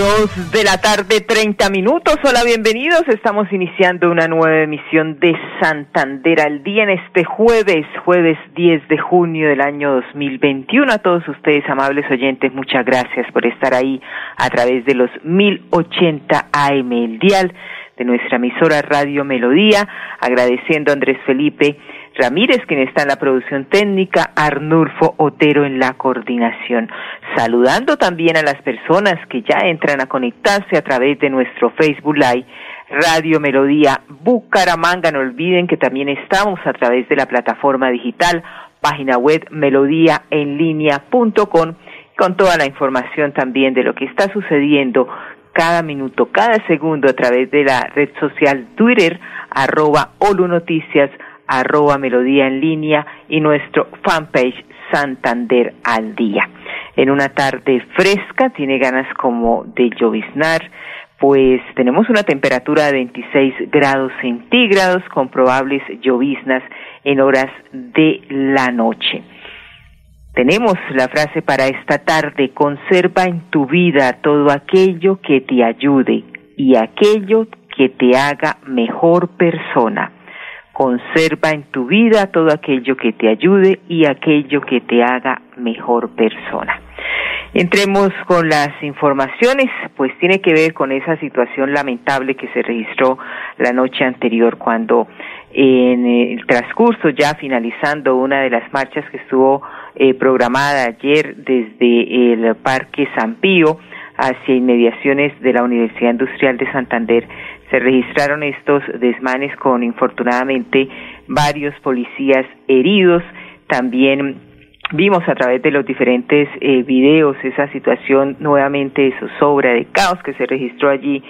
Dos de la tarde, 30 minutos. Hola, bienvenidos. Estamos iniciando una nueva emisión de Santander al día en este jueves, jueves 10 de junio del año 2021. A todos ustedes, amables oyentes, muchas gracias por estar ahí a través de los 1080 AM, el dial de nuestra emisora Radio Melodía. Agradeciendo a Andrés Felipe Ramírez, quien está en la producción técnica, Arnulfo Otero en la coordinación. Saludando también a las personas que ya entran a conectarse a través de nuestro Facebook Live. Radio Melodía Bucaramanga. No olviden que también estamos a través de la plataforma digital, página web melodíaenlínea.com con toda la información también de lo que está sucediendo cada minuto, cada segundo a través de la red social Twitter, arroba Olu Noticias, arroba Melodía en línea y nuestro fanpage Santander al día. En una tarde fresca, tiene ganas como de lloviznar, pues tenemos una temperatura de 26 grados centígrados con probables lloviznas en horas de la noche. Tenemos la frase para esta tarde, conserva en tu vida todo aquello que te ayude y aquello que te haga mejor persona. Conserva en tu vida todo aquello que te ayude y aquello que te haga mejor persona. Entremos con las informaciones, pues tiene que ver con esa situación lamentable que se registró la noche anterior cuando en el transcurso ya finalizando una de las marchas que estuvo eh, programada ayer desde el Parque San Pío hacia inmediaciones de la Universidad Industrial de Santander se registraron estos desmanes con infortunadamente varios policías heridos. También vimos a través de los diferentes eh, videos esa situación nuevamente de zozobra, de caos que se registró allí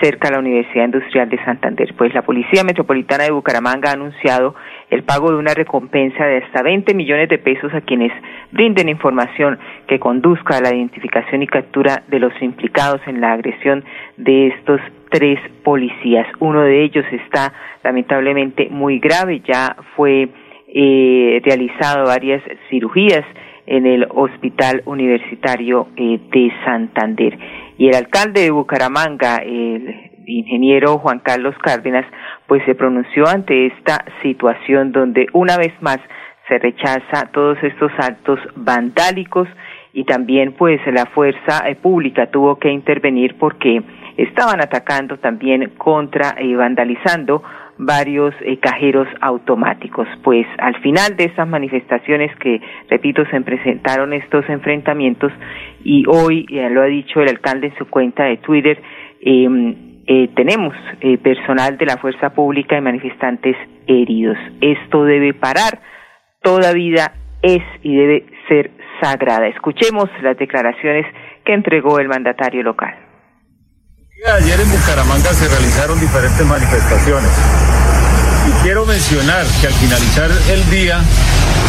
cerca de la Universidad Industrial de Santander. Pues la Policía Metropolitana de Bucaramanga ha anunciado el pago de una recompensa de hasta 20 millones de pesos a quienes brinden información que conduzca a la identificación y captura de los implicados en la agresión de estos tres policías. Uno de ellos está lamentablemente muy grave, ya fue eh, realizado varias cirugías en el Hospital Universitario eh, de Santander. Y el alcalde de Bucaramanga, el ingeniero Juan Carlos Cárdenas, pues se pronunció ante esta situación donde una vez más se rechaza todos estos actos vandálicos y también pues la fuerza eh, pública tuvo que intervenir porque estaban atacando también contra y vandalizando varios eh, cajeros automáticos. Pues al final de esas manifestaciones que, repito, se presentaron estos enfrentamientos y hoy, ya lo ha dicho el alcalde en su cuenta de Twitter, em, eh, tenemos eh, personal de la fuerza pública y manifestantes heridos. Esto debe parar. Toda vida es y debe ser sagrada. Escuchemos las declaraciones que entregó el mandatario local. Ayer en Bucaramanga se realizaron diferentes manifestaciones quiero mencionar que al finalizar el día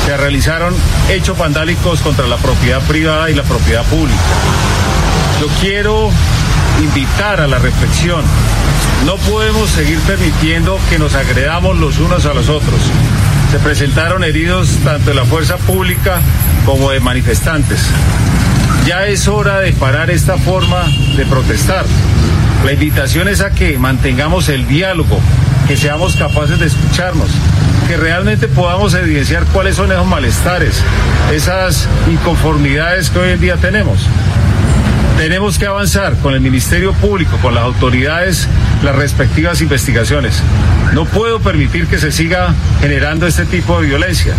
se realizaron hechos vandálicos contra la propiedad privada y la propiedad pública. Yo quiero invitar a la reflexión. No podemos seguir permitiendo que nos agredamos los unos a los otros. Se presentaron heridos tanto de la fuerza pública como de manifestantes. Ya es hora de parar esta forma de protestar. La invitación es a que mantengamos el diálogo, que seamos capaces de escucharnos, que realmente podamos evidenciar cuáles son esos malestares, esas inconformidades que hoy en día tenemos. Tenemos que avanzar con el Ministerio Público, con las autoridades las respectivas investigaciones. No puedo permitir que se siga generando este tipo de violencia.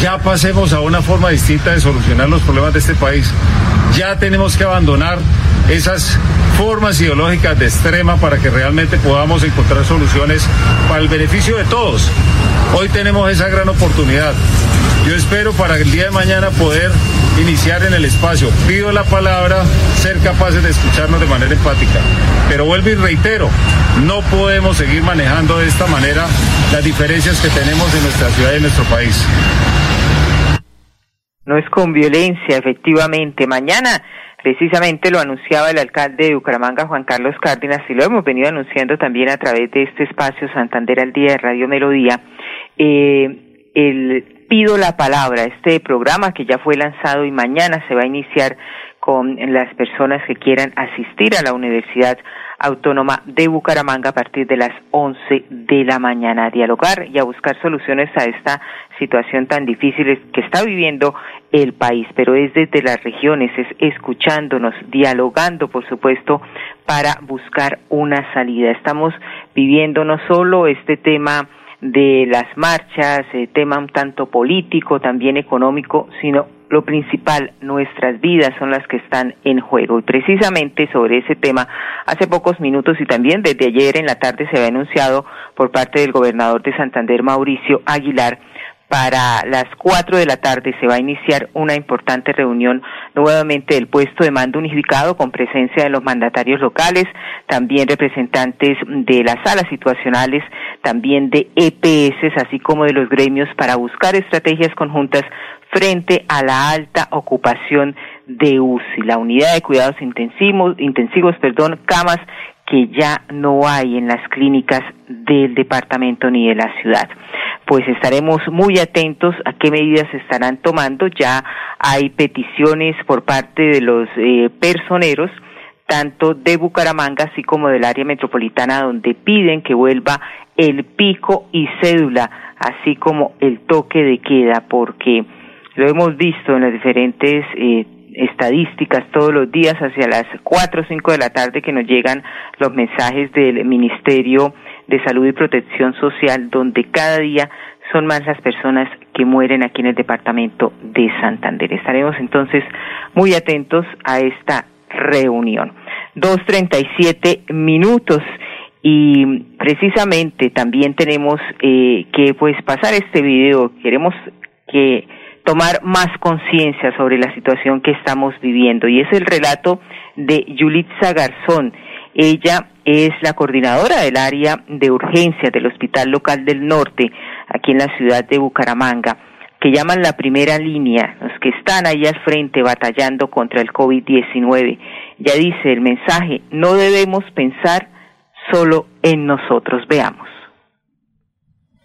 Ya pasemos a una forma distinta de solucionar los problemas de este país. Ya tenemos que abandonar esas formas ideológicas de extrema para que realmente podamos encontrar soluciones para el beneficio de todos. Hoy tenemos esa gran oportunidad. Yo espero para el día de mañana poder iniciar en el espacio. Pido la palabra, ser capaces de escucharnos de manera empática. Pero vuelvo y reitero, no podemos seguir manejando de esta manera las diferencias que tenemos en nuestra ciudad y en nuestro país. No es con violencia, efectivamente. Mañana Precisamente lo anunciaba el alcalde de Bucaramanga, Juan Carlos Cárdenas, y lo hemos venido anunciando también a través de este espacio Santander al Día de Radio Melodía. Eh, el Pido la Palabra, este programa que ya fue lanzado y mañana se va a iniciar con las personas que quieran asistir a la Universidad Autónoma de Bucaramanga a partir de las 11 de la mañana a dialogar y a buscar soluciones a esta situación tan difícil que está viviendo el país, pero es desde las regiones, es escuchándonos, dialogando, por supuesto, para buscar una salida. Estamos viviendo no solo este tema de las marchas, eh, tema un tanto político, también económico, sino lo principal, nuestras vidas son las que están en juego. Y precisamente sobre ese tema, hace pocos minutos y también desde ayer en la tarde se había anunciado por parte del gobernador de Santander, Mauricio Aguilar, para las cuatro de la tarde se va a iniciar una importante reunión nuevamente del puesto de mando unificado con presencia de los mandatarios locales, también representantes de las salas situacionales, también de EPS, así como de los gremios para buscar estrategias conjuntas frente a la alta ocupación de UCI, la unidad de cuidados intensivos, intensivos, perdón, camas que ya no hay en las clínicas del departamento ni de la ciudad. Pues estaremos muy atentos a qué medidas se estarán tomando. Ya hay peticiones por parte de los eh, personeros, tanto de Bucaramanga así como del área metropolitana, donde piden que vuelva el pico y cédula, así como el toque de queda, porque lo hemos visto en las diferentes eh, estadísticas todos los días hacia las cuatro o cinco de la tarde que nos llegan los mensajes del Ministerio de Salud y Protección Social, donde cada día son más las personas que mueren aquí en el departamento de Santander. Estaremos entonces muy atentos a esta reunión. Dos treinta y siete minutos y precisamente también tenemos eh, que pues pasar este video. Queremos que tomar más conciencia sobre la situación que estamos viviendo. Y es el relato de Yulitza Garzón. Ella es la coordinadora del área de urgencia del Hospital Local del Norte, aquí en la ciudad de Bucaramanga, que llaman la primera línea, los que están ahí al frente batallando contra el COVID-19. Ya dice el mensaje, no debemos pensar solo en nosotros. Veamos.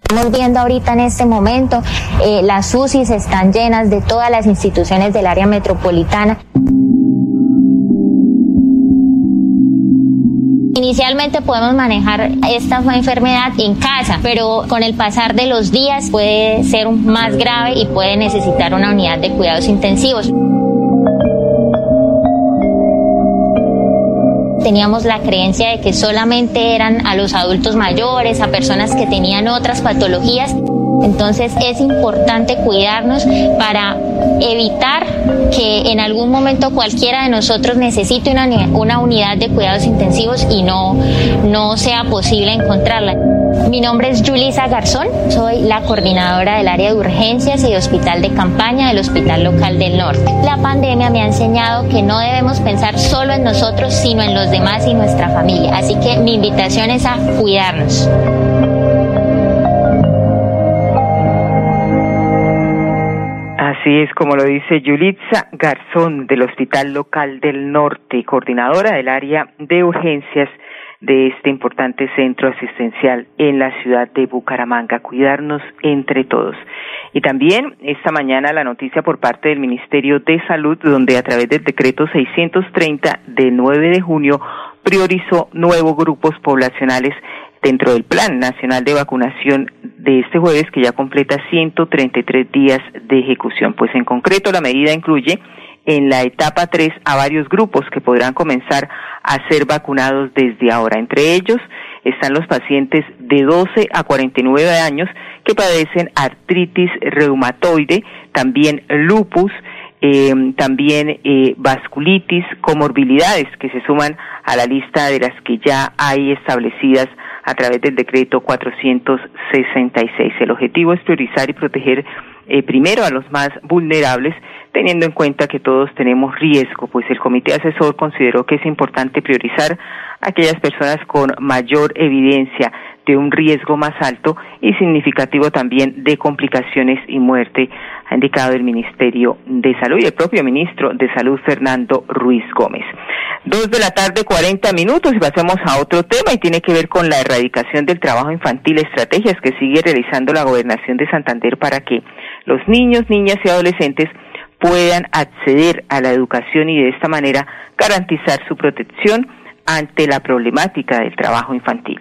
Estamos viendo ahorita en este momento, eh, las UCIs están llenas de todas las instituciones del área metropolitana. Inicialmente podemos manejar esta enfermedad en casa, pero con el pasar de los días puede ser más grave y puede necesitar una unidad de cuidados intensivos. Teníamos la creencia de que solamente eran a los adultos mayores, a personas que tenían otras patologías. Entonces es importante cuidarnos para evitar que en algún momento cualquiera de nosotros necesite una, una unidad de cuidados intensivos y no, no sea posible encontrarla. Mi nombre es Julisa Garzón, soy la coordinadora del área de urgencias y de hospital de campaña del Hospital Local del Norte. La pandemia me ha enseñado que no debemos pensar solo en nosotros, sino en los demás y nuestra familia. Así que mi invitación es a cuidarnos. Así es como lo dice Yulitza Garzón del Hospital Local del Norte, coordinadora del área de urgencias de este importante centro asistencial en la ciudad de Bucaramanga. Cuidarnos entre todos. Y también esta mañana la noticia por parte del Ministerio de Salud, donde a través del decreto 630 de 9 de junio priorizó nuevos grupos poblacionales dentro del Plan Nacional de Vacunación de este jueves, que ya completa 133 días de ejecución. Pues en concreto la medida incluye en la etapa 3 a varios grupos que podrán comenzar a ser vacunados desde ahora. Entre ellos están los pacientes de 12 a 49 años que padecen artritis reumatoide, también lupus, eh, también eh, vasculitis, comorbilidades que se suman a la lista de las que ya hay establecidas a través del decreto 466. El objetivo es priorizar y proteger eh, primero a los más vulnerables, teniendo en cuenta que todos tenemos riesgo, pues el comité asesor consideró que es importante priorizar a aquellas personas con mayor evidencia de un riesgo más alto y significativo también de complicaciones y muerte, ha indicado el Ministerio de Salud y el propio ministro de Salud, Fernando Ruiz Gómez. Dos de la tarde, cuarenta minutos, y pasamos a otro tema y tiene que ver con la erradicación del trabajo infantil, estrategias que sigue realizando la Gobernación de Santander para que los niños, niñas y adolescentes puedan acceder a la educación y de esta manera garantizar su protección ante la problemática del trabajo infantil.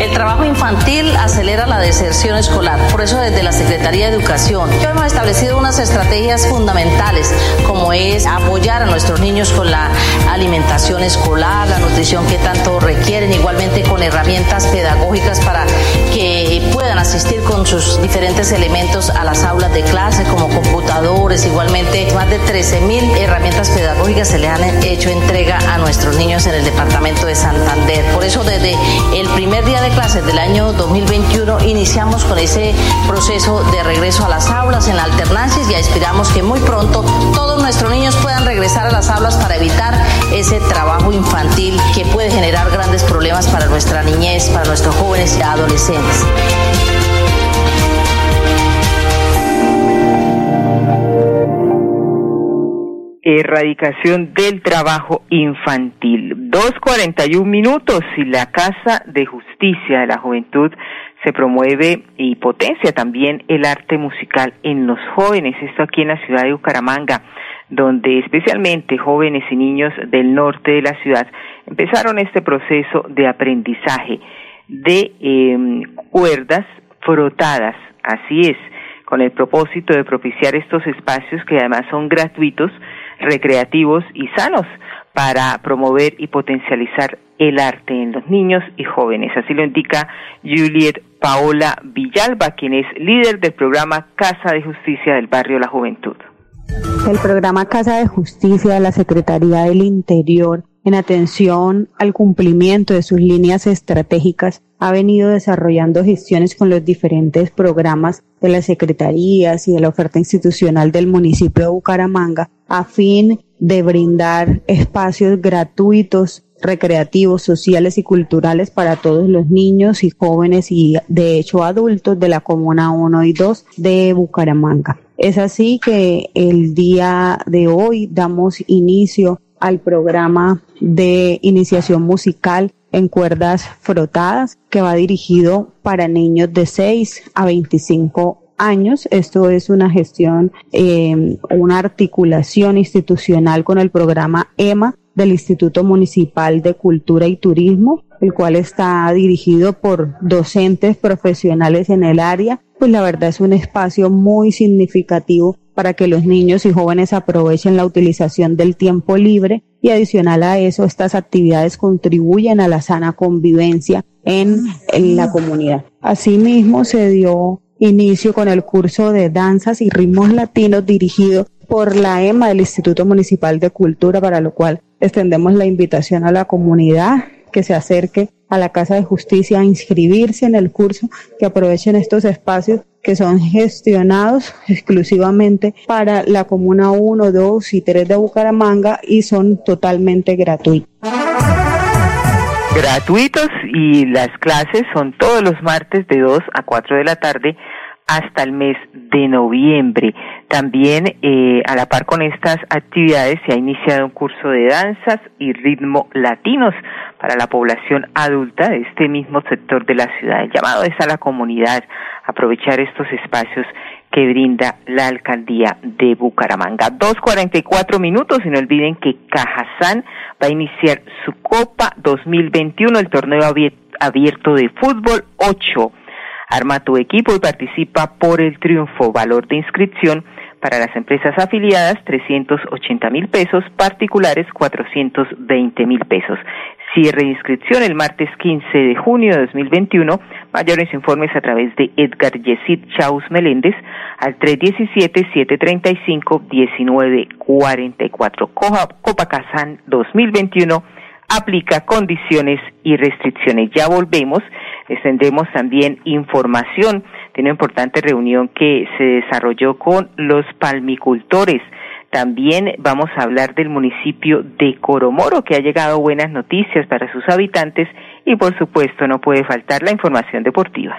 El trabajo infantil acelera la deserción escolar. Por eso desde la Secretaría de Educación hemos establecido unas estrategias fundamentales como es apoyar a nuestros niños con la alimentación escolar, la nutrición que tanto requieren, igualmente con herramientas pedagógicas para que puedan asistir con sus diferentes elementos a las aulas de clase como computadores, igualmente más de 13 mil herramientas pedagógicas se le han hecho entrega a nuestros niños en el departamento de Santander. Por eso desde el primer día de clases del año 2021 iniciamos con ese proceso de regreso a las aulas en la alternancia y esperamos que muy pronto todos nuestros niños puedan regresar a las aulas para evitar ese trabajo infantil que puede generar grandes problemas para nuestra niñez, para nuestros jóvenes y adolescentes. Erradicación del trabajo infantil. Dos cuarenta y un minutos y la Casa de Justicia de la Juventud se promueve y potencia también el arte musical en los jóvenes. Esto aquí en la ciudad de Bucaramanga, donde especialmente jóvenes y niños del norte de la ciudad empezaron este proceso de aprendizaje de eh, cuerdas frotadas. Así es, con el propósito de propiciar estos espacios que además son gratuitos recreativos y sanos para promover y potencializar el arte en los niños y jóvenes. Así lo indica Juliet Paola Villalba, quien es líder del programa Casa de Justicia del Barrio La Juventud. El programa Casa de Justicia de la Secretaría del Interior en atención al cumplimiento de sus líneas estratégicas, ha venido desarrollando gestiones con los diferentes programas de las secretarías y de la oferta institucional del municipio de Bucaramanga a fin de brindar espacios gratuitos recreativos, sociales y culturales para todos los niños y jóvenes y de hecho adultos de la Comuna 1 y 2 de Bucaramanga. Es así que el día de hoy damos inicio al programa de iniciación musical en cuerdas frotadas que va dirigido para niños de 6 a 25 años. Esto es una gestión, eh, una articulación institucional con el programa EMA del Instituto Municipal de Cultura y Turismo, el cual está dirigido por docentes profesionales en el área. Pues la verdad es un espacio muy significativo para que los niños y jóvenes aprovechen la utilización del tiempo libre y adicional a eso estas actividades contribuyen a la sana convivencia en, la comunidad. Asimismo se dio inicio con el curso de danzas y ritmos latinos dirigido por la EMA del Instituto Municipal de Cultura, para lo cual extendemos la invitación a la comunidad que se acerque a la Casa de Justicia a inscribirse en el curso, que aprovechen estos espacios que son gestionados exclusivamente para la Comuna 1, 2 y 3 de Bucaramanga y son totalmente gratuitos. Gratuitos y las clases son todos los martes de 2 a 4 de la tarde hasta el mes de noviembre. También eh, a la par con estas actividades se ha iniciado un curso de danzas y ritmo latinos para la población adulta de este mismo sector de la ciudad. El llamado es a la comunidad aprovechar estos espacios que brinda la alcaldía de Bucaramanga. Dos cuarenta y cuatro minutos y no olviden que Cajazán va a iniciar su Copa 2021, el torneo abierto de fútbol 8 Arma tu equipo y participa por el triunfo. Valor de inscripción para las empresas afiliadas 380 mil pesos, particulares 420 mil pesos. Cierre de inscripción el martes 15 de junio de 2021. Mayores informes a través de Edgar Yesid Chaus Meléndez al 317-735-1944. Copa Kazán 2021 aplica condiciones y restricciones. Ya volvemos, les tendremos también información de una importante reunión que se desarrolló con los palmicultores. También vamos a hablar del municipio de Coromoro, que ha llegado buenas noticias para sus habitantes y por supuesto no puede faltar la información deportiva.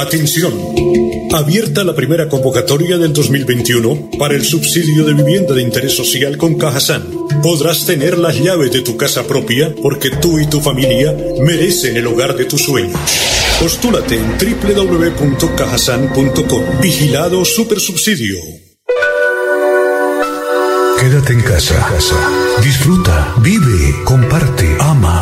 Atención. Abierta la primera convocatoria del 2021 para el subsidio de vivienda de interés social con Cajasan. Podrás tener las llaves de tu casa propia porque tú y tu familia merecen el hogar de tus sueños. Postúlate en www.cajasan.com. Vigilado Supersubsidio. Quédate en casa. Disfruta, vive, comparte, ama,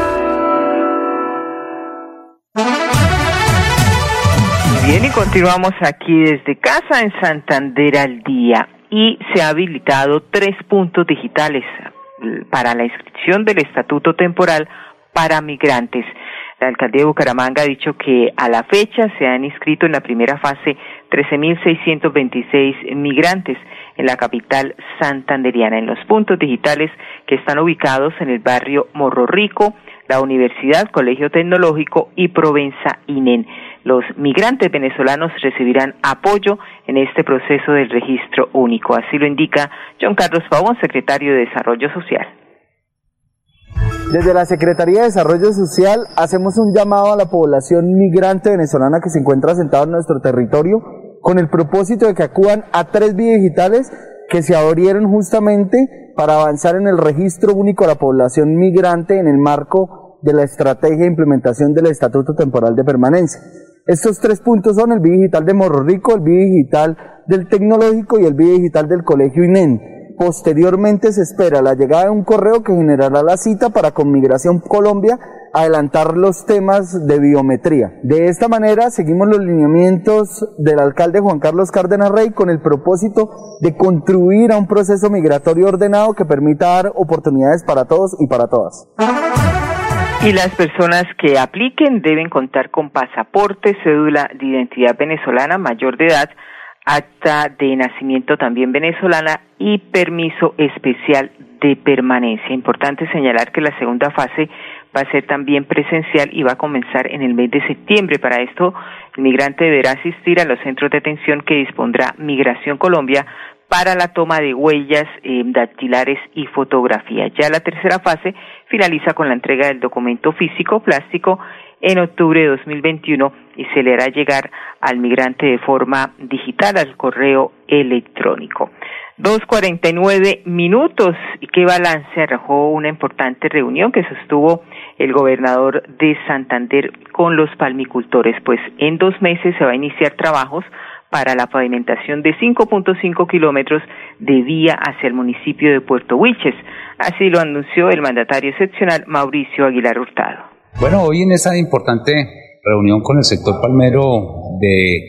Bien, y continuamos aquí desde casa en Santander al día. Y se ha habilitado tres puntos digitales para la inscripción del estatuto temporal para migrantes. La alcaldía de Bucaramanga ha dicho que a la fecha se han inscrito en la primera fase 13.626 migrantes en la capital santanderiana, en los puntos digitales que están ubicados en el barrio Morro Rico, la Universidad, Colegio Tecnológico y Provenza INEN. Los migrantes venezolanos recibirán apoyo en este proceso del registro único. Así lo indica John Carlos Pavón, secretario de Desarrollo Social. Desde la Secretaría de Desarrollo Social hacemos un llamado a la población migrante venezolana que se encuentra asentada en nuestro territorio con el propósito de que acudan a tres vías digitales que se abrieron justamente para avanzar en el registro único de la población migrante en el marco de la estrategia de implementación del Estatuto Temporal de Permanencia. Estos tres puntos son el BI digital de Morro Rico, el BI digital del Tecnológico y el BI digital del Colegio INEN. Posteriormente se espera la llegada de un correo que generará la cita para con Migración Colombia adelantar los temas de biometría. De esta manera seguimos los lineamientos del alcalde Juan Carlos Cárdenas Rey con el propósito de contribuir a un proceso migratorio ordenado que permita dar oportunidades para todos y para todas. Y las personas que apliquen deben contar con pasaporte, cédula de identidad venezolana mayor de edad, acta de nacimiento también venezolana y permiso especial de permanencia. Importante señalar que la segunda fase va a ser también presencial y va a comenzar en el mes de septiembre. Para esto, el migrante deberá asistir a los centros de atención que dispondrá Migración Colombia para la toma de huellas eh, dactilares y fotografía. Ya la tercera fase finaliza con la entrega del documento físico, plástico en octubre de 2021 y se le hará llegar al migrante de forma digital al correo electrónico. 2.49 minutos. ¿Y qué balance arrojó una importante reunión que sostuvo el gobernador de Santander con los palmicultores? Pues en dos meses se va a iniciar trabajos para la pavimentación de 5.5 kilómetros de vía hacia el municipio de Puerto Huiches. Así lo anunció el mandatario excepcional Mauricio Aguilar Hurtado. Bueno, hoy en esta importante reunión con el sector palmero de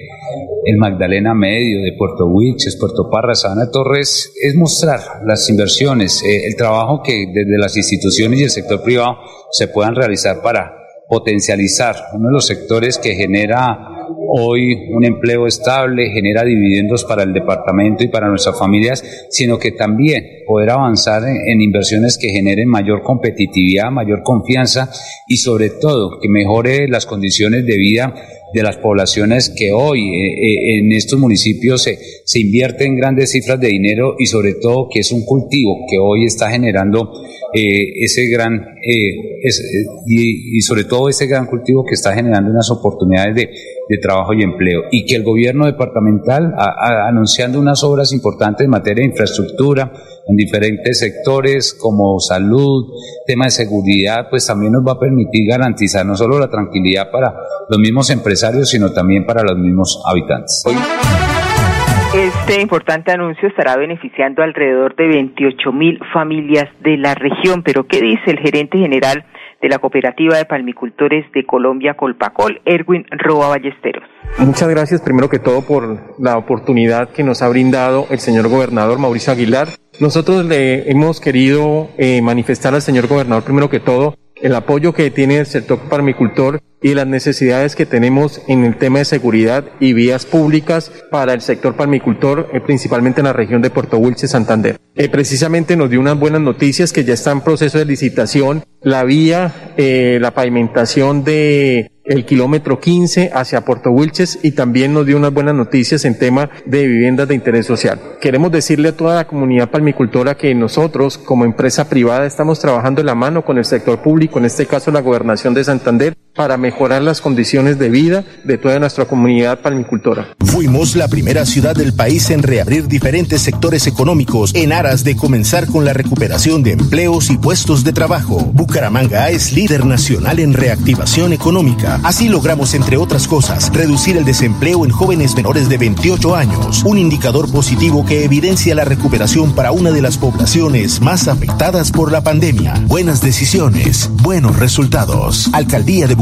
el Magdalena Medio, de Puerto Huiches, Puerto Parra, Sabana Torres, es mostrar las inversiones, eh, el trabajo que desde las instituciones y el sector privado se puedan realizar para potencializar uno de los sectores que genera hoy un empleo estable, genera dividendos para el departamento y para nuestras familias, sino que también poder avanzar en, inversiones que generen mayor competitividad, mayor confianza y sobre todo que mejore las condiciones de vida de las poblaciones que hoy eh, eh, en estos municipios se, se invierten grandes cifras de dinero y sobre todo que es un cultivo que hoy está generando eh, ese gran y, sobre todo ese gran cultivo que está generando unas oportunidades de, de trabajo y empleo. Y que el gobierno departamental anunciando unas obras importantes en materia de infraestructura en diferentes sectores como salud, tema de seguridad, pues también nos va a permitir garantizar no solo la tranquilidad para los mismos empresarios, sino también para los mismos habitantes. Este importante anuncio estará beneficiando alrededor de 28 mil familias de la región, pero ¿qué dice el gerente general de la Cooperativa de Palmicultores de Colombia, Colpacol, Erwin Roa Ballesteros? Muchas gracias primero que todo por la oportunidad que nos ha brindado el señor gobernador Mauricio Aguilar. Nosotros le hemos querido eh, manifestar al señor gobernador primero que todo el apoyo que tiene el sector palmicultor y las necesidades que tenemos en el tema de seguridad y vías públicas para el sector palmicultor, eh, principalmente en la región de Puerto Wilche, Santander. Eh, precisamente nos dio unas buenas noticias que ya está en proceso de licitación la vía, eh, la pavimentación de el kilómetro 15 hacia Puerto Wilches y también nos dio unas buenas noticias en tema de viviendas de interés social. Queremos decirle a toda la comunidad palmicultora que nosotros como empresa privada estamos trabajando en la mano con el sector público, en este caso la gobernación de Santander, para mejorar las condiciones de vida de toda nuestra comunidad palmicultora. Fuimos la primera ciudad del país en reabrir diferentes sectores económicos en aras de comenzar con la recuperación de empleos y puestos de trabajo. Bucaramanga es líder nacional en reactivación económica. Así logramos, entre otras cosas, reducir el desempleo en jóvenes menores de 28 años, un indicador positivo que evidencia la recuperación para una de las poblaciones más afectadas por la pandemia. Buenas decisiones, buenos resultados. Alcaldía de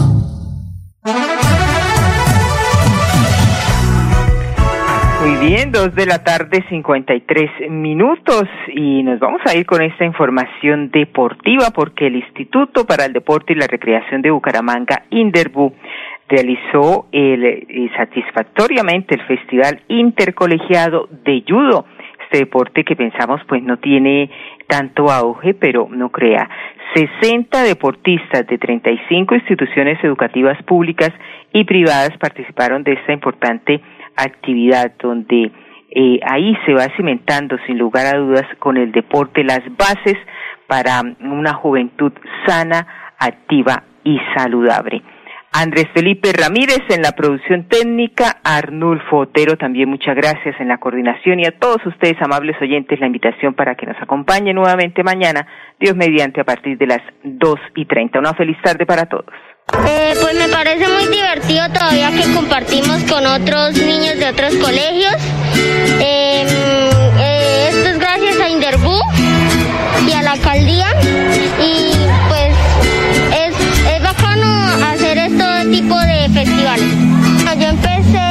Bien, dos de la tarde, 53 minutos y nos vamos a ir con esta información deportiva porque el Instituto para el Deporte y la Recreación de Bucaramanga, Inderbu, realizó el, eh, satisfactoriamente el Festival Intercolegiado de Judo. Este deporte que pensamos pues no tiene tanto auge, pero no crea. 60 deportistas de 35 instituciones educativas públicas y privadas participaron de esta importante actividad donde eh, ahí se va cimentando sin lugar a dudas con el deporte las bases para una juventud sana, activa y saludable. Andrés Felipe Ramírez en la producción técnica, Arnulfo Otero también muchas gracias en la coordinación y a todos ustedes amables oyentes la invitación para que nos acompañen nuevamente mañana, Dios mediante a partir de las dos y treinta. Una feliz tarde para todos. Eh, pues me parece muy divertido todavía que compartimos con otros niños de otros colegios. Em, eh, esto es gracias a Inderbu y a la alcaldía y pues es, es bacano hacer este tipo de festivales. Yo empecé,